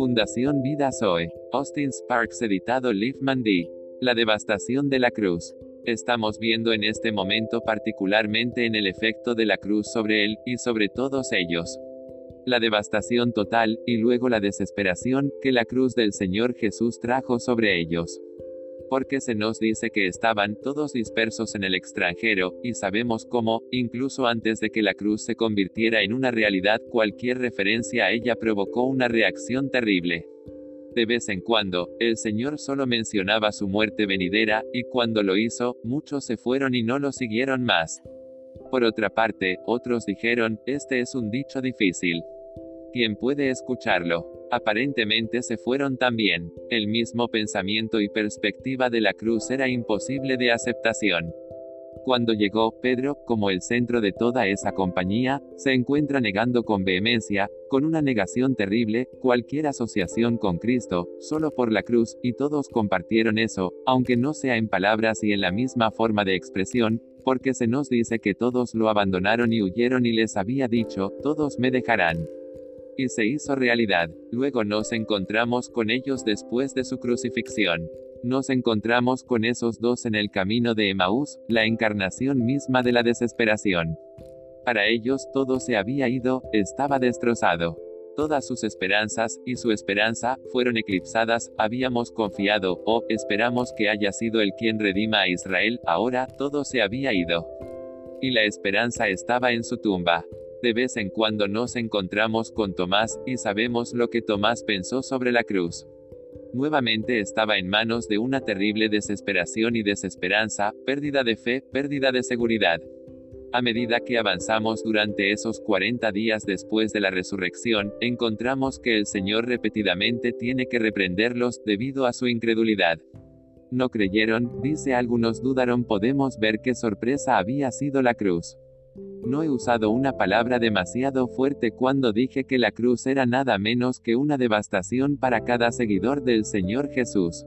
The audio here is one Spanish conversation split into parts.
Fundación Vida Zoe. Austin Sparks editado Liefman D. La devastación de la cruz. Estamos viendo en este momento particularmente en el efecto de la cruz sobre él, y sobre todos ellos. La devastación total, y luego la desesperación, que la cruz del Señor Jesús trajo sobre ellos porque se nos dice que estaban todos dispersos en el extranjero, y sabemos cómo, incluso antes de que la cruz se convirtiera en una realidad, cualquier referencia a ella provocó una reacción terrible. De vez en cuando, el Señor solo mencionaba su muerte venidera, y cuando lo hizo, muchos se fueron y no lo siguieron más. Por otra parte, otros dijeron, este es un dicho difícil. ¿Quién puede escucharlo? Aparentemente se fueron también. El mismo pensamiento y perspectiva de la cruz era imposible de aceptación. Cuando llegó, Pedro, como el centro de toda esa compañía, se encuentra negando con vehemencia, con una negación terrible, cualquier asociación con Cristo, solo por la cruz, y todos compartieron eso, aunque no sea en palabras y en la misma forma de expresión, porque se nos dice que todos lo abandonaron y huyeron y les había dicho, todos me dejarán y se hizo realidad. Luego nos encontramos con ellos después de su crucifixión. Nos encontramos con esos dos en el camino de Emaús, la encarnación misma de la desesperación. Para ellos todo se había ido, estaba destrozado. Todas sus esperanzas, y su esperanza, fueron eclipsadas, habíamos confiado, o, esperamos que haya sido el quien redima a Israel, ahora, todo se había ido. Y la esperanza estaba en su tumba. De vez en cuando nos encontramos con Tomás, y sabemos lo que Tomás pensó sobre la cruz. Nuevamente estaba en manos de una terrible desesperación y desesperanza, pérdida de fe, pérdida de seguridad. A medida que avanzamos durante esos 40 días después de la resurrección, encontramos que el Señor repetidamente tiene que reprenderlos, debido a su incredulidad. No creyeron, dice algunos dudaron podemos ver qué sorpresa había sido la cruz. No he usado una palabra demasiado fuerte cuando dije que la cruz era nada menos que una devastación para cada seguidor del Señor Jesús.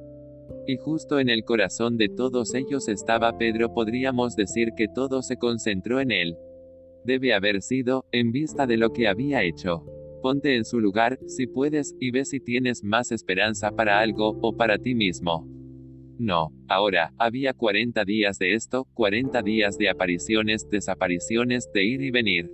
Y justo en el corazón de todos ellos estaba Pedro, podríamos decir que todo se concentró en él. Debe haber sido, en vista de lo que había hecho. Ponte en su lugar, si puedes, y ve si tienes más esperanza para algo, o para ti mismo. No, ahora, había 40 días de esto, 40 días de apariciones, desapariciones, de ir y venir.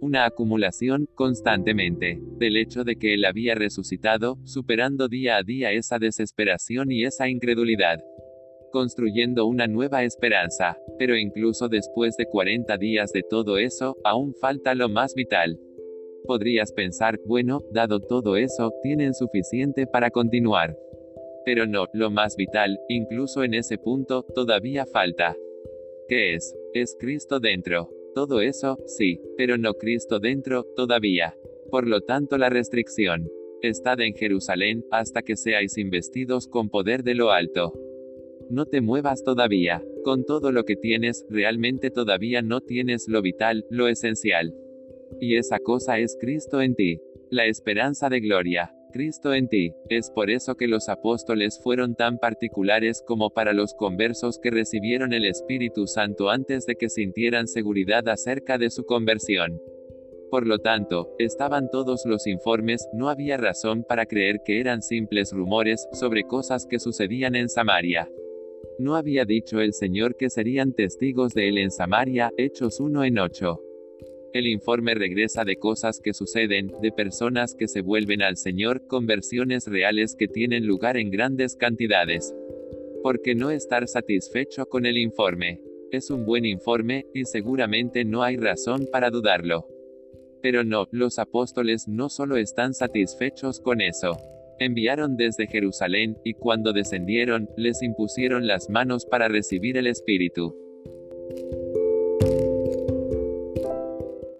Una acumulación, constantemente, del hecho de que él había resucitado, superando día a día esa desesperación y esa incredulidad. Construyendo una nueva esperanza. Pero incluso después de 40 días de todo eso, aún falta lo más vital. Podrías pensar, bueno, dado todo eso, tienen suficiente para continuar. Pero no, lo más vital, incluso en ese punto, todavía falta. ¿Qué es? Es Cristo dentro. Todo eso, sí, pero no Cristo dentro, todavía. Por lo tanto la restricción. Estad en Jerusalén, hasta que seáis investidos con poder de lo alto. No te muevas todavía. Con todo lo que tienes, realmente todavía no tienes lo vital, lo esencial. Y esa cosa es Cristo en ti. La esperanza de gloria. Cristo en ti. Es por eso que los apóstoles fueron tan particulares como para los conversos que recibieron el Espíritu Santo antes de que sintieran seguridad acerca de su conversión. Por lo tanto, estaban todos los informes, no había razón para creer que eran simples rumores sobre cosas que sucedían en Samaria. No había dicho el Señor que serían testigos de él en Samaria, Hechos 1 en 8. El informe regresa de cosas que suceden, de personas que se vuelven al Señor, conversiones reales que tienen lugar en grandes cantidades. ¿Por qué no estar satisfecho con el informe? Es un buen informe, y seguramente no hay razón para dudarlo. Pero no, los apóstoles no solo están satisfechos con eso. Enviaron desde Jerusalén, y cuando descendieron, les impusieron las manos para recibir el Espíritu.